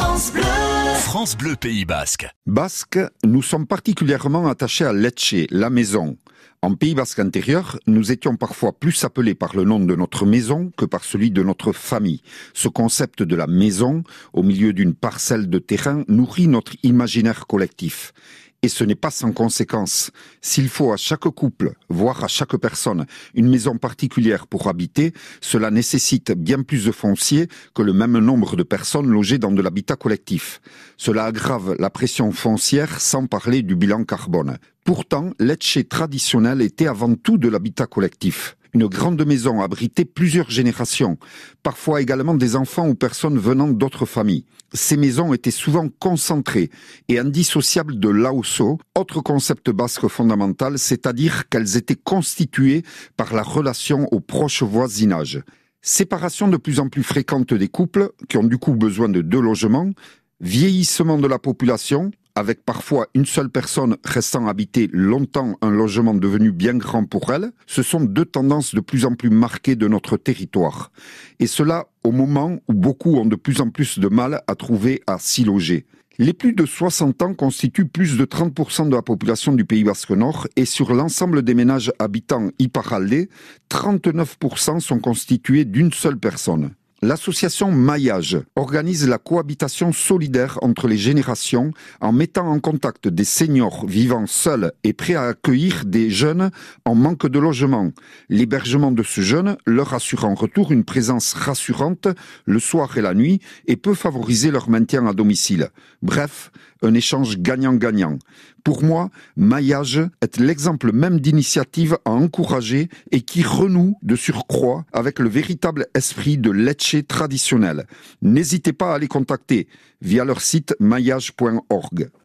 France Bleu. France Bleu Pays Basque. Basque, nous sommes particulièrement attachés à Lecce, la maison. En Pays Basque intérieur, nous étions parfois plus appelés par le nom de notre maison que par celui de notre famille. Ce concept de la maison, au milieu d'une parcelle de terrain, nourrit notre imaginaire collectif. Et ce n'est pas sans conséquence. S'il faut à chaque couple, voire à chaque personne, une maison particulière pour habiter, cela nécessite bien plus de foncier que le même nombre de personnes logées dans de l'habitat collectif. Cela aggrave la pression foncière sans parler du bilan carbone. Pourtant, l'Etche traditionnel était avant tout de l'habitat collectif. Une grande maison abritait plusieurs générations, parfois également des enfants ou personnes venant d'autres familles. Ces maisons étaient souvent concentrées et indissociables de l'AOSO, autre concept basque fondamental, c'est-à-dire qu'elles étaient constituées par la relation au proche voisinage. Séparation de plus en plus fréquente des couples qui ont du coup besoin de deux logements, vieillissement de la population, avec parfois une seule personne restant habiter longtemps un logement devenu bien grand pour elle, ce sont deux tendances de plus en plus marquées de notre territoire. Et cela au moment où beaucoup ont de plus en plus de mal à trouver à s'y loger. Les plus de 60 ans constituent plus de 30% de la population du Pays Basque Nord et sur l'ensemble des ménages habitants Iparalde, 39% sont constitués d'une seule personne. L'association Maillage organise la cohabitation solidaire entre les générations en mettant en contact des seniors vivant seuls et prêts à accueillir des jeunes en manque de logement. L'hébergement de ce jeune leur assure en retour une présence rassurante le soir et la nuit et peut favoriser leur maintien à domicile. Bref, un échange gagnant-gagnant. Pour moi, Maillage est l'exemple même d'initiative à encourager et qui renoue de surcroît avec le véritable esprit de Lecce traditionnel. N'hésitez pas à les contacter via leur site maillage.org.